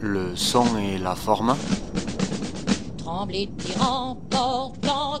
le son et la forme. Tremblez, tyran, portant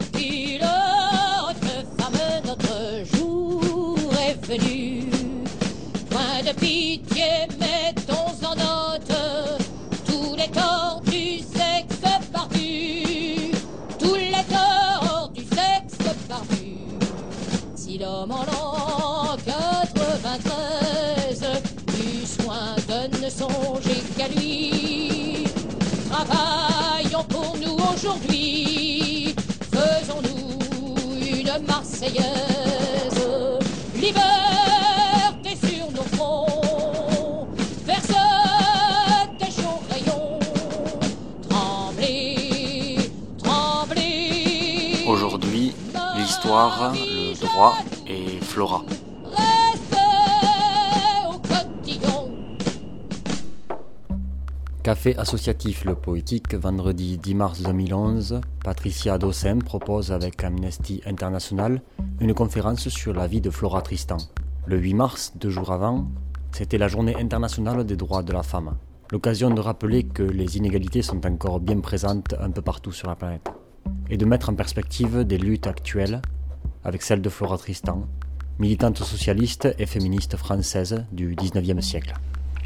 Liberté sur nos fronts. Verse tes chauds rayons. Tremblez, tremblez. Aujourd'hui, l'histoire, le droit et Flora. Café associatif Le Poétique, vendredi 10 mars 2011, Patricia Dossem propose avec Amnesty International une conférence sur la vie de Flora Tristan. Le 8 mars, deux jours avant, c'était la journée internationale des droits de la femme. L'occasion de rappeler que les inégalités sont encore bien présentes un peu partout sur la planète. Et de mettre en perspective des luttes actuelles avec celle de Flora Tristan, militante socialiste et féministe française du 19e siècle.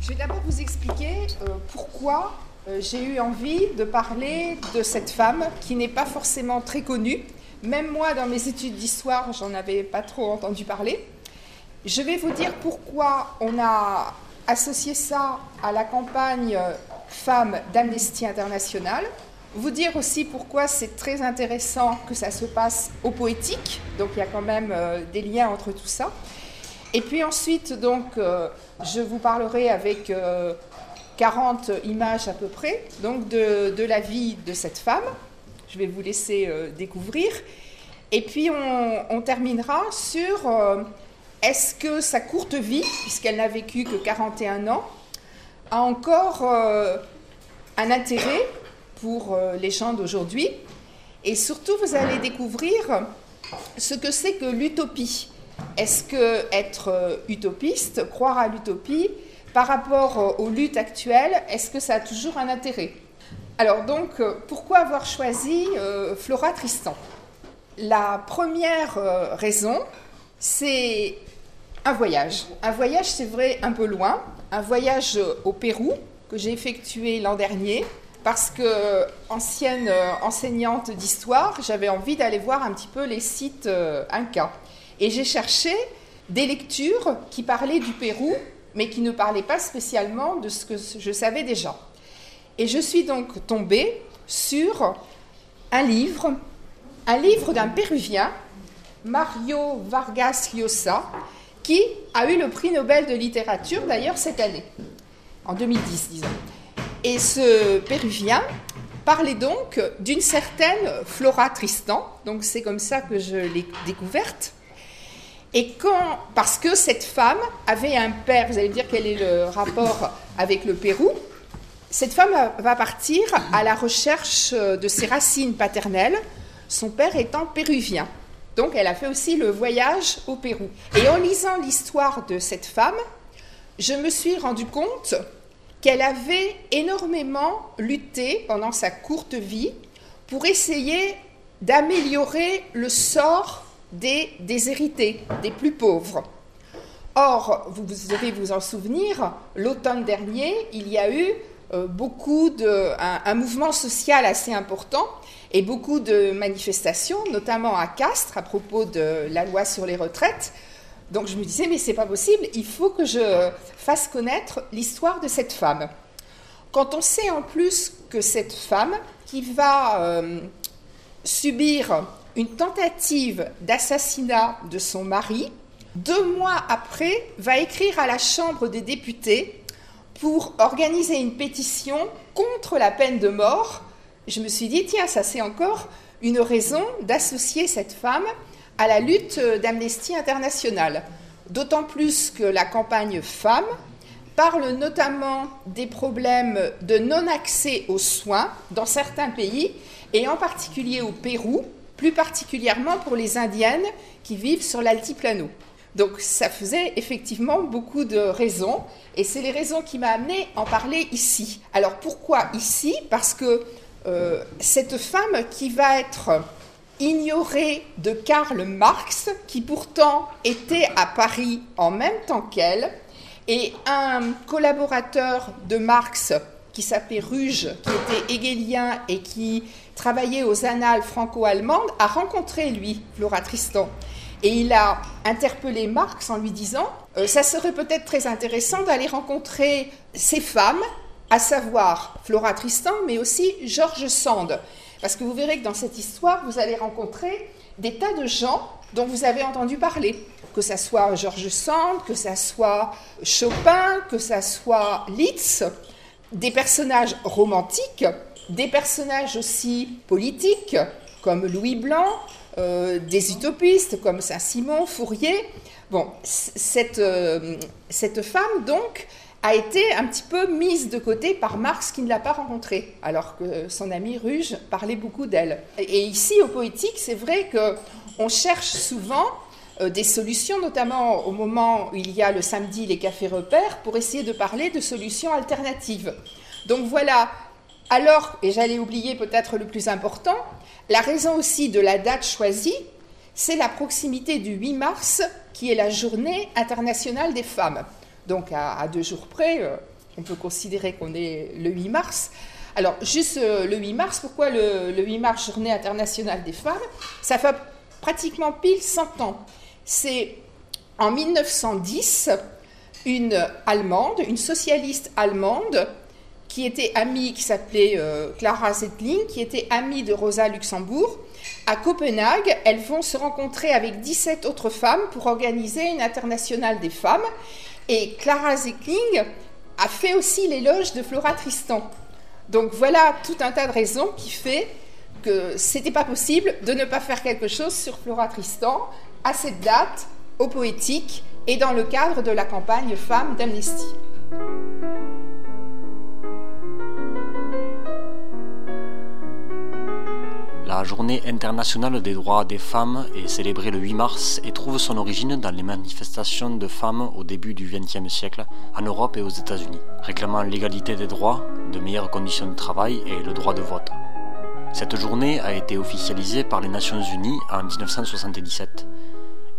Je vais d'abord vous expliquer euh, pourquoi euh, j'ai eu envie de parler de cette femme qui n'est pas forcément très connue. Même moi, dans mes études d'histoire, j'en avais pas trop entendu parler. Je vais vous dire pourquoi on a associé ça à la campagne euh, Femmes d'Amnesty International. Vous dire aussi pourquoi c'est très intéressant que ça se passe au poétique. Donc il y a quand même des liens entre tout ça. Et puis ensuite, donc, euh, je vous parlerai avec euh, 40 images à peu près, donc de, la vie de cette femme. Je vais vous laisser euh, découvrir. Et puis on, terminera sur euh, est-ce que sa courte vie, puisqu'elle n'a vécu que 41 ans, a encore euh, un intérêt pour euh, les gens d'aujourd'hui? Et surtout, vous allez découvrir ce que c'est que l'utopie. Est-ce que être euh, utopiste, croire à l'utopie, par rapport euh, aux luttes actuelles, est-ce que ça a toujours un intérêt? Alors donc, euh, pourquoi avoir choisi Flora Tristan? La première raison, c'est un voyage. Un voyage, c'est vrai, un peu loin. Un voyage au Pérou que j'ai effectué l'an dernier parce que, ancienne enseignante d'histoire, j'avais envie d'aller voir un petit peu les sites incas. Et j'ai cherché des lectures qui parlaient du Pérou, mais qui ne parlaient pas spécialement de ce que je savais déjà. Et je suis donc tombée sur un livre, un livre d'un Péruvien, Mario Vargas Llosa, qui a eu le prix Nobel de littérature d'ailleurs cette année, en 2010 disons. Et ce Péruvien parlait donc d'une certaine Flora Tristan, donc c'est comme ça que je l'ai découverte. Et quand, parce que cette femme avait un père, vous allez me dire quel est le rapport avec le Pérou, cette femme va partir à la recherche de ses racines paternelles, son père étant péruvien. Donc elle a fait aussi le voyage au Pérou. Et en lisant l'histoire de cette femme, je me suis rendu compte qu'elle avait énormément lutté pendant sa courte vie pour essayer d'améliorer le sort des déshérités, des plus pauvres. Or, vous devez vous en souvenir, l'automne dernier, il y a eu euh, beaucoup de, un, mouvement social assez important et beaucoup de manifestations, notamment à Castres à propos de la loi sur les retraites. Donc je me disais, mais c'est pas possible, il faut que je fasse connaître l'histoire de cette femme. Quand on sait en plus que cette femme, qui va euh, subir une tentative d'assassinat de son mari, deux mois après, va écrire à la Chambre des députés pour organiser une pétition contre la peine de mort. Je me suis dit, tiens, ça c'est encore une raison d'associer cette femme à la lutte d'Amnesty International. D'autant plus que la campagne Femmes parle notamment des problèmes de non-accès aux soins dans certains pays, et en particulier au Pérou, plus particulièrement pour les Indiennes qui vivent sur l'altiplano. Donc ça faisait effectivement beaucoup de raisons, et c'est les raisons qui m'ont amené à en parler ici. Alors pourquoi ici? Parce que euh, cette femme qui va être ignorée de Karl Marx, qui pourtant était à Paris en même temps qu'elle, et un collaborateur de Marx qui s'appelait Ruge, qui était hegelien et qui travaillait aux annales franco-allemandes, a rencontré, lui, Flora Tristan. Et il a interpellé Marx en lui disant euh, Ça serait peut-être très intéressant d'aller rencontrer ces femmes, à savoir Flora Tristan, mais aussi Georges Sand. Parce que vous verrez que dans cette histoire, vous allez rencontrer des tas de gens dont vous avez entendu parler. Que ça soit Georges Sand, que ça soit Chopin, que ça soit Liszt, des personnages romantiques, des personnages aussi politiques, comme Louis Blanc, euh, des utopistes comme Saint-Simon, Fourier. Bon, cette, euh, cette femme, donc, a été un petit peu mise de côté par Marx qui ne l'a pas rencontrée, alors que son ami Ruge parlait beaucoup d'elle. Et ici, au poétique, c'est vrai qu'on cherche souvent euh, des solutions, notamment au moment où il y a le samedi les cafés repères, pour essayer de parler de solutions alternatives. Donc voilà, alors, et j'allais oublier peut-être le plus important, la raison aussi de la date choisie, c'est la proximité du 8 mars, qui est la journée internationale des femmes. Donc à, deux jours près, euh, on peut considérer qu'on est le 8 mars. Alors juste euh, le 8 mars, pourquoi le, le 8 mars, journée internationale des femmes? Ça fait pratiquement pile 100 ans. C'est en 1910, une Allemande, une socialiste allemande, qui était amie, qui s'appelait euh, Clara Zetling, qui était amie de Rosa Luxembourg. À Copenhague, elles vont se rencontrer avec 17 autres femmes pour organiser une internationale des femmes. Et Clara Zetling a fait aussi l'éloge de Flora Tristan. Donc voilà tout un tas de raisons qui fait que c'était pas possible de ne pas faire quelque chose sur Flora Tristan à cette date, au poétique et dans le cadre de la campagne Femmes d'Amnesty. La journée internationale des droits des femmes est célébrée le 8 mars et trouve son origine dans les manifestations de femmes au début du XXe siècle en Europe et aux États-Unis, réclamant l'égalité des droits, de meilleures conditions de travail et le droit de vote. Cette journée a été officialisée par les Nations Unies en 1977,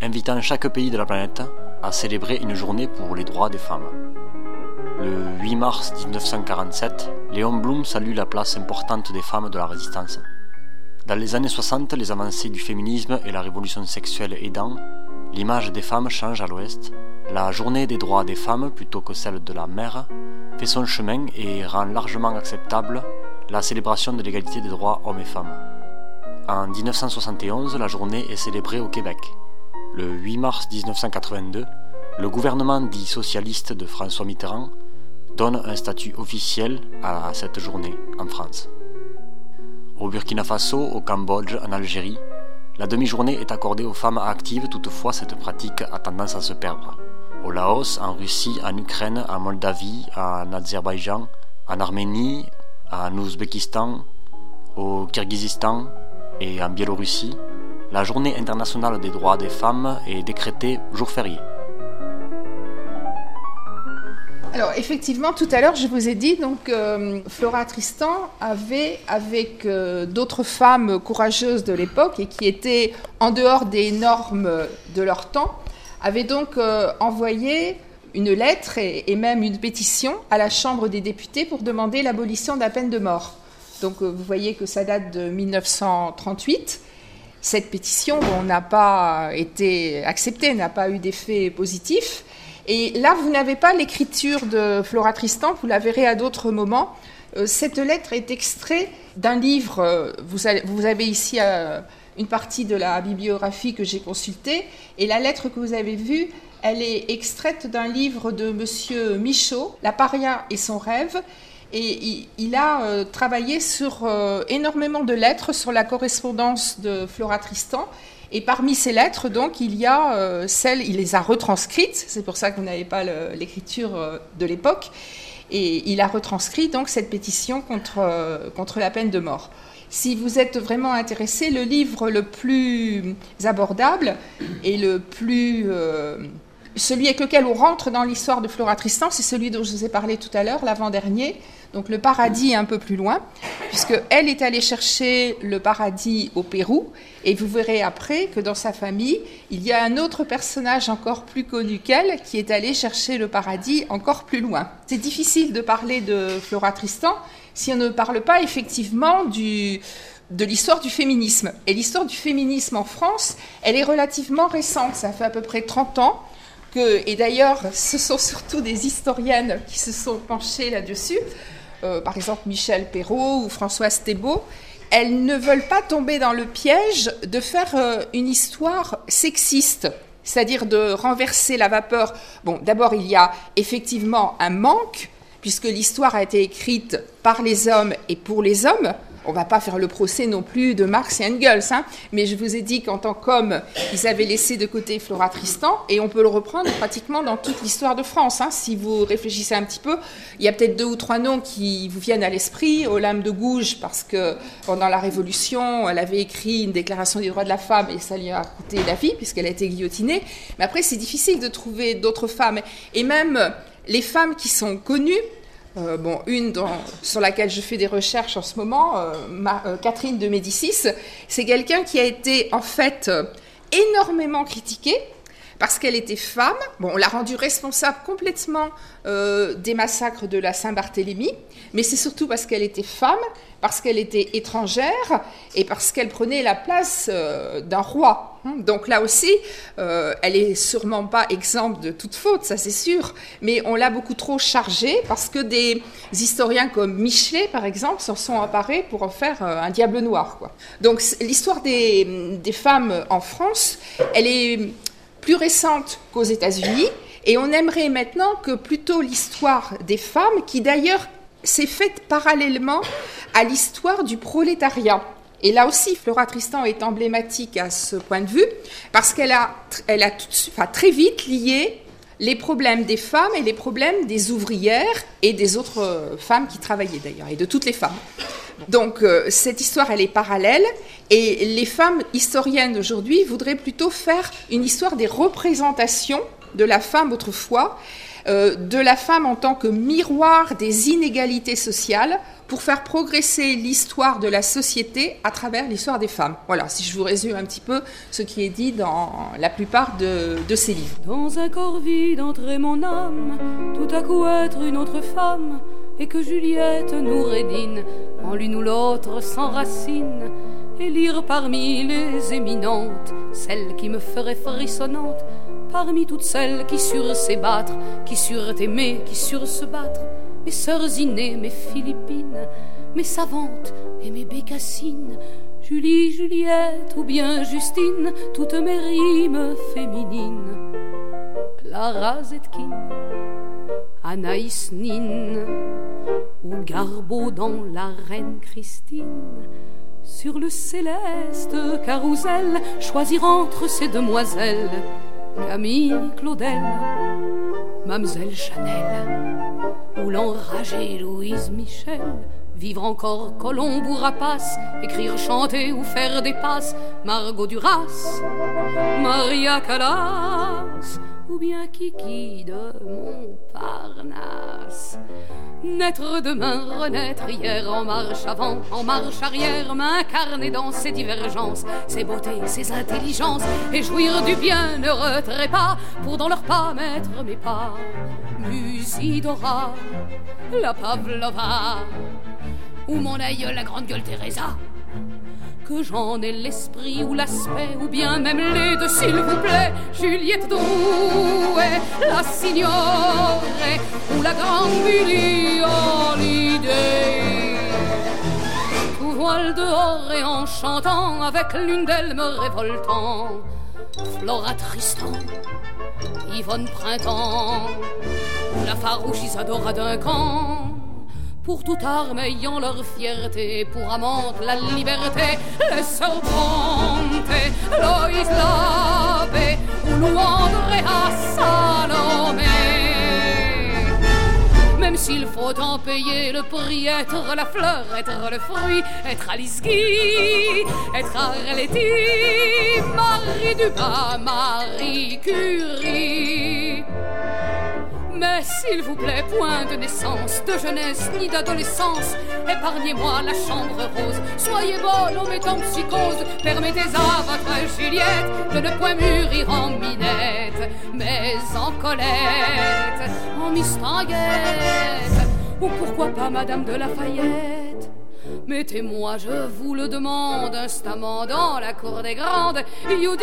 invitant chaque pays de la planète à célébrer une journée pour les droits des femmes. Le 8 mars 1947, Léon Blum salue la place importante des femmes de la résistance. Dans les années 60, les avancées du féminisme et la révolution sexuelle aidant, l'image des femmes change à l'Ouest. La journée des droits des femmes, plutôt que celle de la mère, fait son chemin et rend largement acceptable la célébration de l'égalité des droits hommes et femmes. En 1971, la journée est célébrée au Québec. Le 8 mars 1982, le gouvernement dit socialiste de François Mitterrand donne un statut officiel à cette journée en France. Au Burkina Faso, au Cambodge, en Algérie, la demi-journée est accordée aux femmes actives, toutefois cette pratique a tendance à se perdre. Au Laos, en Russie, en Ukraine, en Moldavie, en Azerbaïdjan, en Arménie, en Ouzbékistan, au Kirghizistan et en Biélorussie, la journée internationale des droits des femmes est décrétée jour férié. Alors effectivement, tout à l'heure, je vous ai dit donc euh, Flora Tristan avait, avec euh, d'autres femmes courageuses de l'époque et qui étaient en dehors des normes de leur temps, avait donc euh, envoyé une lettre et, et, même une pétition à la Chambre des députés pour demander l'abolition de la peine de mort. Donc vous voyez que ça date de 1938. Cette pétition n'a pas été acceptée, n'a pas eu d'effet positif. Et là, vous n'avez pas l'écriture de Flora Tristan, vous la verrez à d'autres moments. Euh, cette lettre est extraite d'un livre, euh, vous avez, ici euh, une partie de la bibliographie que j'ai consultée, et la lettre que vous avez vue, elle est extraite d'un livre de Monsieur Michaud, La paria et son rêve, et il, a travaillé sur énormément de lettres sur la correspondance de Flora Tristan, et parmi ces lettres, donc, il y a euh, celles, il les a retranscrites, c'est pour ça que vous n'avez pas l'écriture euh, de l'époque, et il a retranscrit donc cette pétition contre, euh, contre la peine de mort. si vous êtes vraiment intéressé, le livre le plus abordable et le plus celui avec lequel on rentre dans l'histoire de Flora Tristan, c'est celui dont je vous ai parlé tout à l'heure, l'avant-dernier. Donc le paradis est un peu plus loin, puisque elle est allée chercher le paradis au Pérou, et vous verrez après que dans sa famille, il y a un autre personnage encore plus connu qu'elle qui est allé chercher le paradis encore plus loin. C'est difficile de parler de Flora Tristan si on ne parle pas effectivement du, de l'histoire du féminisme. Et l'histoire du féminisme en France, elle est relativement récente, ça fait à peu près 30 ans que, et d'ailleurs, ce sont surtout des historiennes qui se sont penchées là-dessus, euh, par exemple Michel Perrault ou Françoise Thébault, elles ne veulent pas tomber dans le piège de faire euh, une histoire sexiste, c'est-à-dire de renverser la vapeur. Bon, d'abord, il y a effectivement un manque, puisque l'histoire a été écrite par les hommes et pour les hommes, on va pas faire le procès non plus de Marx et Engels, hein, mais je vous ai dit qu'en tant qu'homme, ils avaient laissé de côté Flora Tristan, et on peut le reprendre pratiquement dans toute l'histoire de France. Hein. Si vous réfléchissez un petit peu, il y a peut-être deux ou trois noms qui vous viennent à l'esprit. Olympe de Gouges, parce que pendant la Révolution, elle avait écrit une déclaration des droits de la femme, et ça lui a coûté la vie, puisqu'elle a été guillotinée. Mais après, c'est difficile de trouver d'autres femmes. Et même les femmes qui sont connues, euh, bon, une sur laquelle je fais des recherches en ce moment, euh, euh, Catherine de Médicis, c'est quelqu'un qui a été en fait énormément critiquée parce qu'elle était femme. Bon, on l'a rendue responsable complètement des massacres de la Saint-Barthélemy, mais c'est surtout parce qu'elle était femme, parce qu'elle était étrangère et parce qu'elle prenait la place euh, d'un roi. hein. Donc là aussi, euh, elle est sûrement pas exempte de toute faute, ça c'est sûr, mais on l'a beaucoup trop chargée parce que des historiens comme Michelet, par exemple, s'en sont emparés pour en faire euh, un diable noir. Donc l'histoire des femmes en France, elle est plus récente qu'aux États-Unis, et on aimerait maintenant que plutôt l'histoire des femmes, qui d'ailleurs s'est faite parallèlement à l'histoire du prolétariat. Et là aussi, Flora Tristan est emblématique à ce point de vue, parce qu'elle a, elle a tout enfin, très vite lié les problèmes des femmes et les problèmes des ouvrières et des autres euh, femmes qui travaillaient d'ailleurs, et de toutes les femmes. Donc euh, cette histoire, elle est parallèle, et les femmes historiennes d'aujourd'hui voudraient plutôt faire une histoire des représentations de la femme autrefois, euh, de la femme en tant que miroir des inégalités sociales, pour faire progresser l'histoire de la société à travers l'histoire des femmes. Voilà, si je vous résume un petit peu ce qui est dit dans la plupart de, ces livres. Dans un corps vide entrer mon âme, tout à coup être une autre femme, et que Juliette nous rédine, en l'une ou l'autre s'enracine, et lire parmi les éminentes, celle qui me ferait frissonnante, parmi toutes celles qui surent s'ébattre, qui surent aimer, qui surent se battre, mes sœurs innées, mes Philippines, mes savantes et mes bécassines, Julie, Juliette ou bien Justine, toutes mes rimes féminines. Clara Zetkin, Anaïs Nin, ou Garbeau dans La Reine Christine. Sur le céleste carrousel, choisir entre ces demoiselles, Camille Claudel, Mamselle Chanel, ou l'enragée Louise Michel. Vivre encore Colombe ou Rapace, écrire, chanter ou faire des passes, Margot Duras, Maria Callas, ou bien Kiki de Montparnasse. Naître demain, renaître hier, en marche avant, en marche arrière, m'incarner dans ces divergences, ces beautés, ces intelligences, et jouir du bienheureux trépas, pour dans leurs pas mettre mes pas. Musidora, la Pavlova, ou mon aïeul, la grande gueule Teresa? Que j'en ai l'esprit ou l'aspect, ou bien même les deux, s'il vous plaît. Juliette Drouet, la signore, ou la grande Holiday. Tout voile dehors et en chantant, avec l'une d'elles me révoltant. Flora Tristan, Yvonne Printemps, ou la farouche Isadora Duncan pour toute arme ayant leur fierté, pour amante la liberté, Bronte, Loïs Labbé, ou Lou Andrea Salomé. Même s'il faut en payer le prix, être la fleur, être le fruit, être Guy, être Arletty, Marie Dumas, Marie Curie. Mais s'il vous plaît, point de naissance, de jeunesse ni d'adolescence, épargnez-moi la chambre rose. Soyez bonne en mettant psychose, permettez à votre Juliette de ne point mûrir en minette, mais en Colette, en mistinguette, ou pourquoi pas Madame de Lafayette? Mettez-moi, je vous le demande, instamment dans la cour des grandes,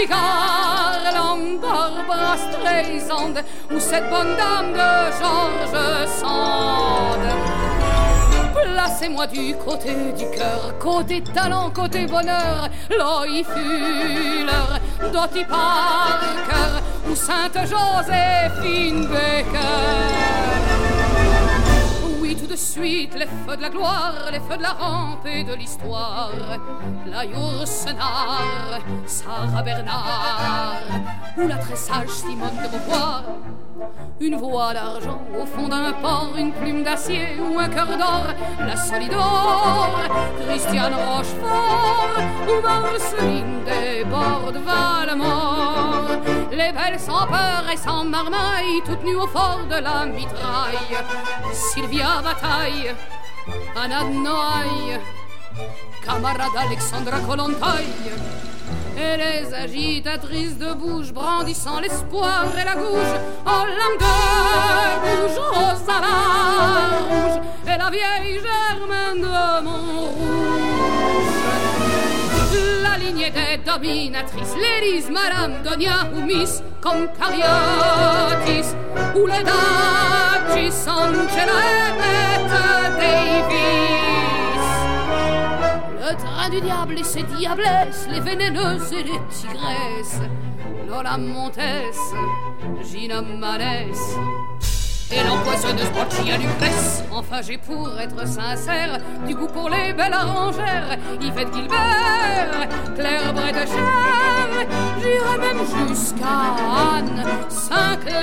Garland, Barbara Streisand, ou cette bonne dame de George Sand. Placez-moi du côté du cœur, côté talent, côté bonheur, Loï Fuller, Dottie Parker, ou Sainte Joséphine Baker. Suite, les feux de la gloire, les feux de la rampe et de l'histoire. La Yourcenar, Sarah Bernard, ou la très sage Simone de Beauvoir. Une voix d'argent au fond d'un port, une plume d'acier ou un cœur d'or, la Solidor, Christiane Rochefort ou Marceline des bords de Valmort. Les belles sans peur et sans marmaille, toutes nues au fort de la mitraille. Sylvia Bataille, Anna de camarade Alexandra Kolontaille. Et les agitatrices de bouche brandissant l'espoir et la gouge, oh lame de bouge, rose à la rouge, et la vieille Germaine de Montrouge. La lignée des dominatrices, l'Élise, Madame Donia ou Miss Concariotis, ou Angela et Bette Davis. Le train du diable et ses diablesses, les vénéneuses et les tigresses, Lola Montes, Gina Manès. Et l'empoisonneuse Boccia Lucrèce. Enfin, j'ai pour être sincère du goût pour les belles arrangères. Yvette Gilbert, Claire Bredecher, j'irai même jusqu'à Anne Sinclair.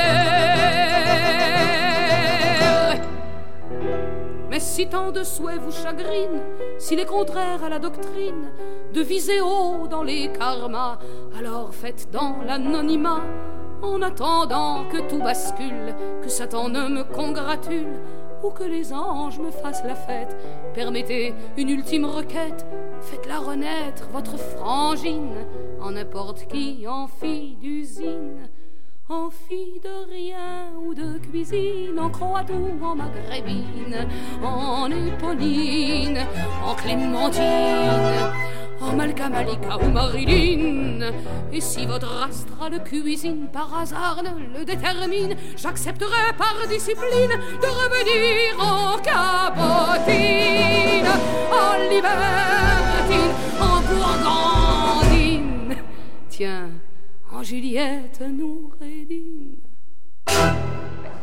Mais si tant de souhaits vous chagrinent, s'il est contraire à la doctrine de viser haut dans les karmas, alors faites dans l'anonymat, en attendant que tout bascule, que Satan ne me congratule, ou que les anges me fassent la fête. Permettez une ultime requête, faites-la renaître, votre frangine, en n'importe qui, en fille d'usine. En fille de rien ou de cuisine, en croate ou en maghrébine, en éponine, en clémentine, en Malika ou Marilyn. Et si votre astrale cuisine par hasard le détermine, j'accepterai par discipline de revenir en cabotine, en libertine, en gourgandine. Tiens, en Juliette Noureddin.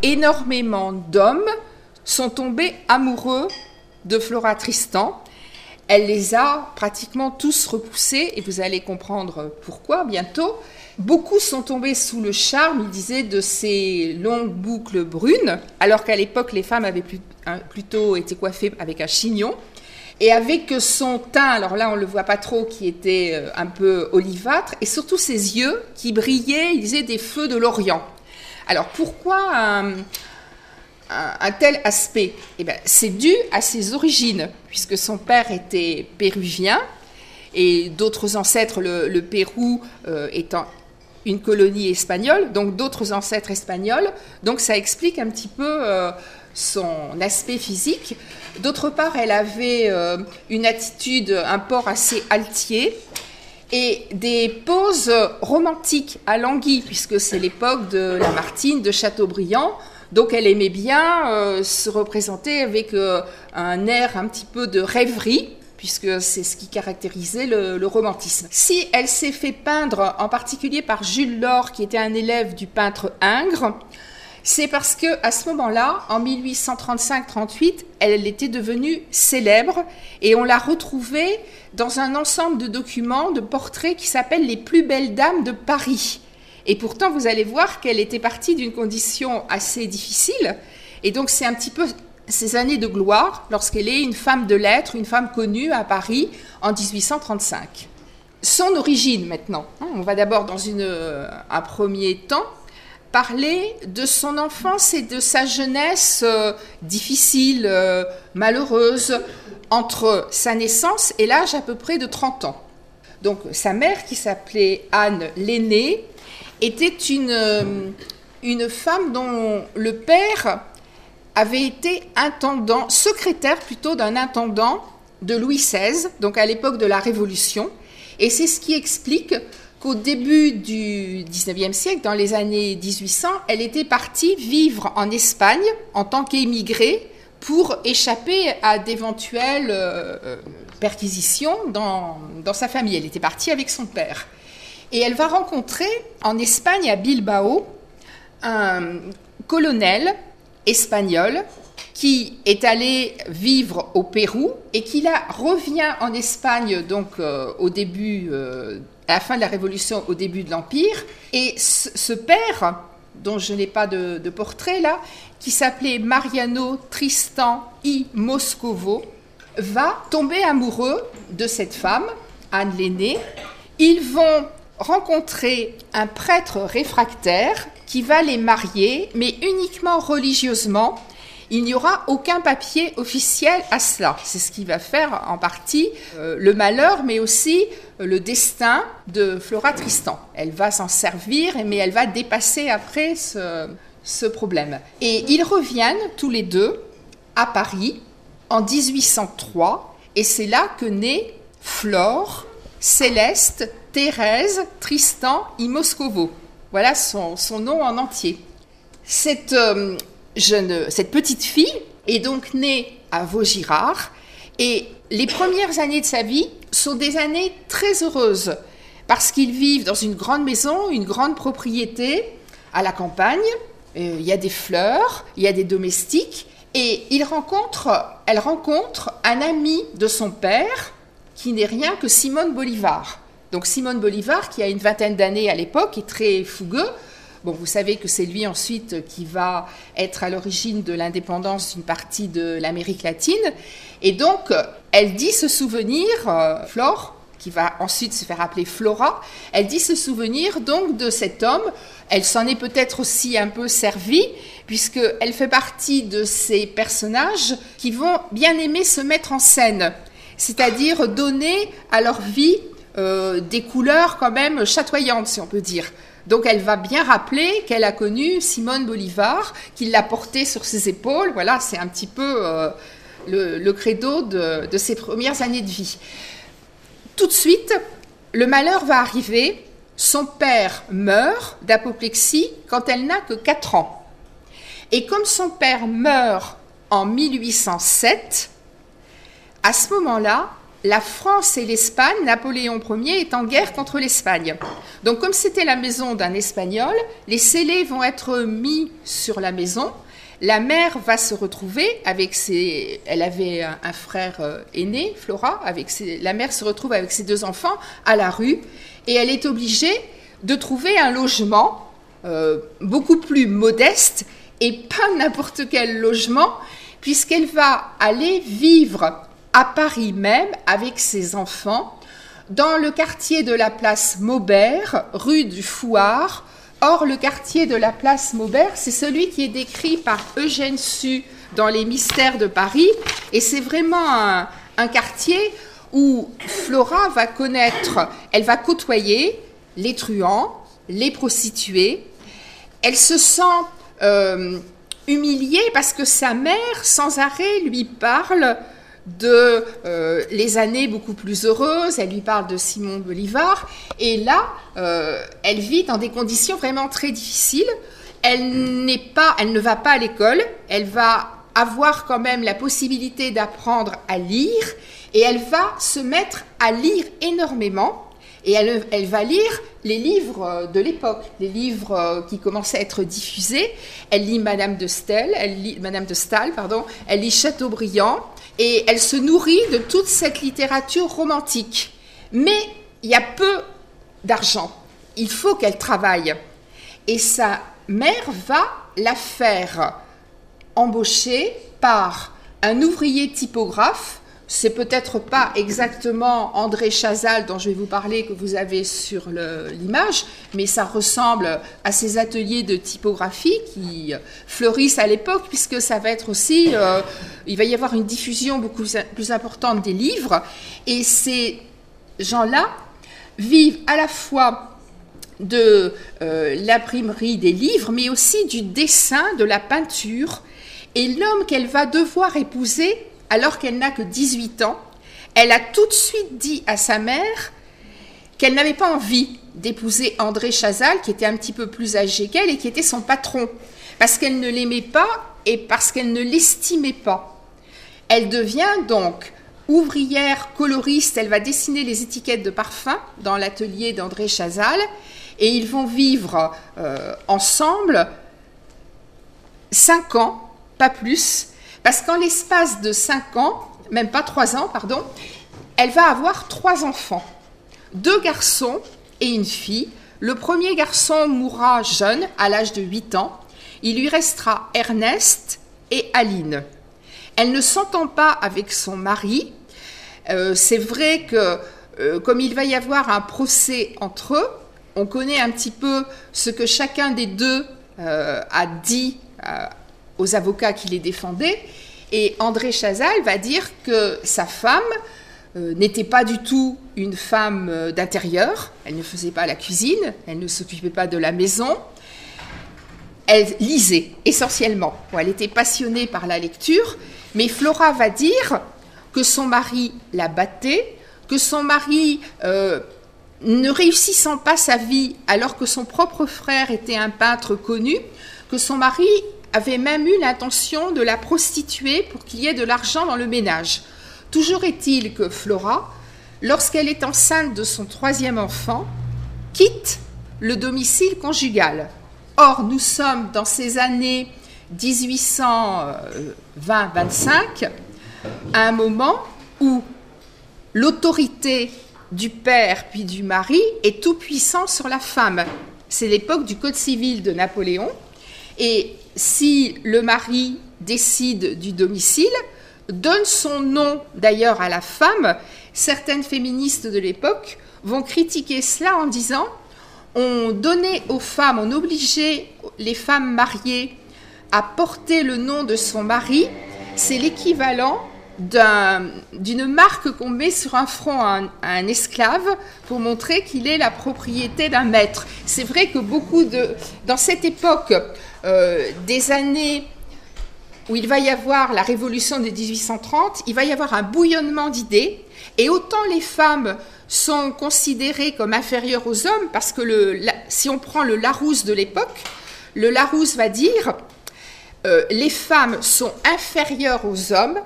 énormément d'hommes sont tombés amoureux de Flora Tristan. Elle les a pratiquement tous repoussés et vous allez comprendre pourquoi bientôt. Beaucoup sont tombés sous le charme, il disait, de ces longues boucles brunes, alors qu'à l'époque les femmes avaient un- plutôt été coiffées avec un chignon. Et avec son teint, alors là on le voit pas trop, qui était euh, un peu olivâtre, et surtout ses yeux qui brillaient, il disait, des feux de l'Orient. Alors pourquoi un- tel aspect Eh ben, C'est dû à ses origines, puisque son père était péruvien et d'autres ancêtres, le, le Pérou euh, étant une colonie espagnole, donc d'autres ancêtres espagnols. Donc ça explique un petit peu euh, son aspect physique. D'autre part, elle avait euh, une attitude, un port assez altier et des poses romantiques à Languille, puisque c'est l'époque de Lamartine, de Chateaubriand. Donc elle aimait bien euh, se représenter avec euh, un air un petit peu de rêverie, puisque c'est ce qui caractérisait le, romantisme. Si elle s'est fait peindre en particulier par Jules Laure, qui était un élève du peintre Ingres, c'est parce que à ce moment-là, en 1835-38, elle était devenue célèbre et on l'a retrouvée dans un ensemble de documents, de portraits qui s'appellent les plus belles dames de Paris. Et pourtant, vous allez voir qu'elle était partie d'une condition assez difficile. Et donc, c'est un petit peu ses années de gloire lorsqu'elle est une femme de lettres, une femme connue à Paris en 1835. Son origine maintenant. Hein, on va d'abord dans une, un premier temps parler de son enfance et de sa jeunesse euh, difficile, euh, malheureuse, entre sa naissance et l'âge à peu près de 30 ans. Donc sa mère, qui s'appelait Anne l'aînée, était une, euh, une femme dont le père avait été intendant, secrétaire plutôt d'un intendant de Louis XVI, donc à l'époque de la Révolution. Et c'est ce qui explique qu'au début du 19e siècle, dans les années 1800, elle était partie vivre en Espagne en tant qu'émigrée pour échapper à d'éventuelles euh, perquisitions dans, dans sa famille. Elle était partie avec son père. Et elle va rencontrer en Espagne, à Bilbao, un colonel espagnol qui est allé vivre au Pérou et qui là revient en Espagne donc euh, au début euh, à la fin de la Révolution, au début de l'Empire. Et ce, père, dont je n'ai pas de, de portrait là, qui s'appelait Mariano Tristan I Moscovo, va tomber amoureux de cette femme, Anne l'aînée. Ils vont rencontrer un prêtre réfractaire qui va les marier, mais uniquement religieusement. Il n'y aura aucun papier officiel à cela. C'est ce qui va faire en partie euh, le malheur, mais aussi euh, le destin de Flora Tristan. Elle va s'en servir, mais elle va dépasser après ce, ce problème. Et ils reviennent tous les deux à Paris en 1803, et c'est là que naît Flore, Céleste, Thérèse, Tristan et Moscovo. Voilà son, nom en entier. Cette, euh, jeune, cette petite fille est donc née à Vaugirard et les premières années de sa vie sont des années très heureuses parce qu'ils vivent dans une grande maison, une grande propriété à la campagne. Euh, il y a des fleurs, il y a des domestiques et elle rencontre un ami de son père qui n'est rien que Simone Bolivar. Donc Simone Bolivar, qui a une vingtaine d'années à l'époque, est très fougueux. Bon, vous savez que c'est lui ensuite qui va être à l'origine de l'indépendance d'une partie de l'Amérique latine. Et donc, elle dit se souvenir, euh, Flore, qui va ensuite se faire appeler Flora, elle dit se souvenir donc de cet homme. Elle s'en est peut-être aussi un peu servie, puisqu'elle fait partie de ces personnages qui vont bien aimer se mettre en scène, c'est-à-dire donner à leur vie euh, des couleurs quand même chatoyantes, si on peut dire. Donc elle va bien rappeler qu'elle a connu Simone Bolivar, qu'il l'a portée sur ses épaules. Voilà, c'est un petit peu euh, le, credo de, de, ses premières années de vie. Tout de suite, le malheur va arriver. Son père meurt d'apoplexie quand elle n'a que 4 ans. Et comme son père meurt en 1807, à ce moment-là, la France et l'Espagne, Napoléon Ier est en guerre contre l'Espagne. Donc comme c'était la maison d'un Espagnol, les scellés vont être mis sur la maison. La mère va se retrouver avec ses... Elle avait un, frère euh, aîné, Flora, avec ses... la mère se retrouve avec ses deux enfants à la rue et elle est obligée de trouver un logement euh, beaucoup plus modeste et pas n'importe quel logement puisqu'elle va aller vivre à Paris même avec ses enfants dans le quartier de la place Maubert, rue du Fouard. Or, le quartier de la place Maubert, c'est celui qui est décrit par Eugène Sue dans Les Mystères de Paris, et c'est vraiment un, quartier où Flora va connaître, elle va côtoyer les truands, les prostituées. Elle se sent euh, humiliée parce que sa mère, sans arrêt, lui parle de euh, les années beaucoup plus heureuses, elle lui parle de Simon Bolivar, et là, euh, elle vit dans des conditions vraiment très difficiles. Elle n'est pas, elle ne va pas à l'école, elle va avoir quand même la possibilité d'apprendre à lire, et elle va se mettre à lire énormément. Et elle, va lire les livres de l'époque, les livres qui commençaient à être diffusés. Elle lit Madame de Staël, elle lit Madame de Staël, pardon, elle lit Chateaubriand, et elle se nourrit de toute cette littérature romantique. Mais il y a peu d'argent. Il faut qu'elle travaille. Et sa mère va la faire embaucher par un ouvrier typographe. C'est peut-être pas exactement André Chazal dont je vais vous parler que vous avez sur l'image, mais ça ressemble à ces ateliers de typographie qui fleurissent à l'époque, puisque ça va être aussi, euh, il va y avoir une diffusion beaucoup plus importante des livres, et ces gens-là vivent à la fois de euh, l'imprimerie des livres, mais aussi du dessin, de la peinture. Et l'homme qu'elle va devoir épouser, alors qu'elle n'a que 18 ans, elle a tout de suite dit à sa mère qu'elle n'avait pas envie d'épouser André Chazal, qui était un petit peu plus âgé qu'elle et qui était son patron, parce qu'elle ne l'aimait pas et parce qu'elle ne l'estimait pas. Elle devient donc ouvrière coloriste, elle va dessiner les étiquettes de parfum dans l'atelier d'André Chazal, et ils vont vivre euh, ensemble cinq ans, pas plus, parce qu'en l'espace de cinq ans, même pas trois ans, pardon, elle va avoir trois enfants, deux garçons et une fille. Le premier garçon mourra jeune, à l'âge de 8 ans. Il lui restera Ernest et Aline. Elle ne s'entend pas avec son mari. Euh, c'est vrai que euh, comme il va y avoir un procès entre eux, on connaît un petit peu ce que chacun des deux euh, a dit aux avocats qui les défendaient. Et André Chazal va dire que sa femme euh, n'était pas du tout une femme euh, d'intérieur. Elle ne faisait pas la cuisine, elle ne s'occupait pas de la maison. Elle lisait essentiellement. Elle était passionnée par la lecture, mais Flora va dire que son mari la battait, que son mari, euh, ne réussissant pas sa vie alors que son propre frère était un peintre connu, que son mari avait même eu l'intention de la prostituer pour qu'il y ait de l'argent dans le ménage. Toujours est-il que Flora, lorsqu'elle est enceinte de son troisième enfant, quitte le domicile conjugal. Or, nous sommes dans ces années 1820-25, à un moment où l'autorité du père puis du mari est tout puissant sur la femme. C'est l'époque du Code civil de Napoléon. Et si le mari décide du domicile, donne son nom d'ailleurs à la femme, certaines féministes de l'époque vont critiquer cela en disant on donnait aux femmes, on obligeait les femmes mariées à porter le nom de son mari, c'est l'équivalent d'un- d'une marque qu'on met sur un front à un, à un esclave pour montrer qu'il est la propriété d'un maître. C'est vrai que beaucoup de... Dans cette époque euh, des années où il va y avoir la révolution de 1830, il va y avoir un bouillonnement d'idées, et autant les femmes sont considérées comme inférieures aux hommes, parce que si on prend le Larousse de l'époque, le Larousse va dire euh, les femmes sont inférieures aux hommes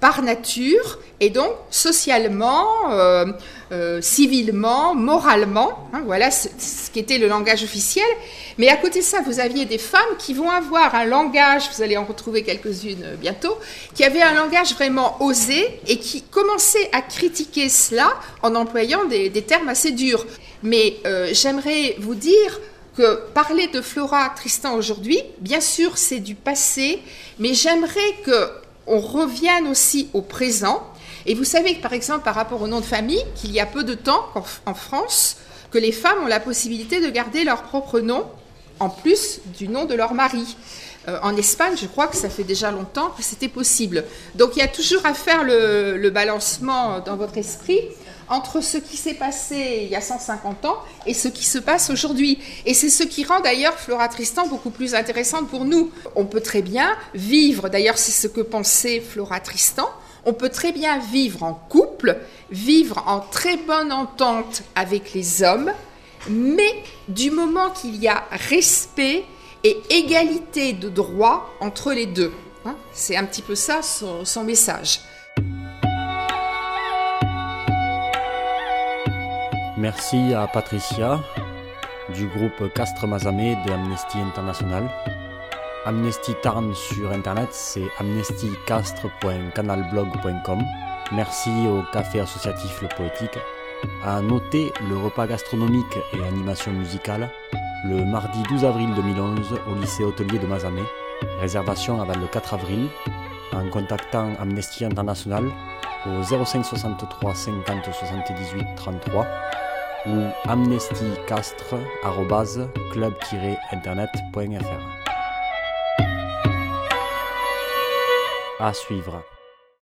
par nature et donc socialement, euh, euh, civilement, moralement. hein, voilà ce, ce qui était le langage officiel. Mais à côté de ça, vous aviez des femmes qui vont avoir un langage, vous allez en retrouver quelques-unes euh, bientôt, qui avaient un langage vraiment osé et qui commençaient à critiquer cela en employant des, termes assez durs. Mais euh, j'aimerais vous dire que parler de Flora Tristan aujourd'hui, bien sûr, c'est du passé, mais j'aimerais que on revienne aussi au présent. Et vous savez que, par exemple, par rapport au nom de famille, qu'il y a peu de temps en France, que les femmes ont la possibilité de garder leur propre nom en plus du nom de leur mari. Euh, en Espagne, je crois que ça fait déjà longtemps que c'était possible. Donc il y a toujours à faire le balancement dans votre esprit entre ce qui s'est passé il y a 150 ans et ce qui se passe aujourd'hui. Et c'est ce qui rend d'ailleurs Flora Tristan beaucoup plus intéressante pour nous. On peut très bien vivre, d'ailleurs c'est ce que pensait Flora Tristan, on peut très bien vivre en couple, vivre en très bonne entente avec les hommes, mais du moment qu'il y a respect et égalité de droits entre les deux. Hein, c'est un petit peu ça son, son message. Merci à Patricia du groupe Castre Mazamé de Amnesty International. Amnesty Tarn sur internet, c'est amnestycastre.canalblog.com. Merci au Café Associatif Le Poétique. À noter le repas gastronomique et animation musicale le mardi 12 avril 2011 au lycée hôtelier de Mazamé. Réservation avant le 4 avril en contactant Amnesty International au 05 63 50 78 33 ou amnestycastre.club-internet.fr. À suivre.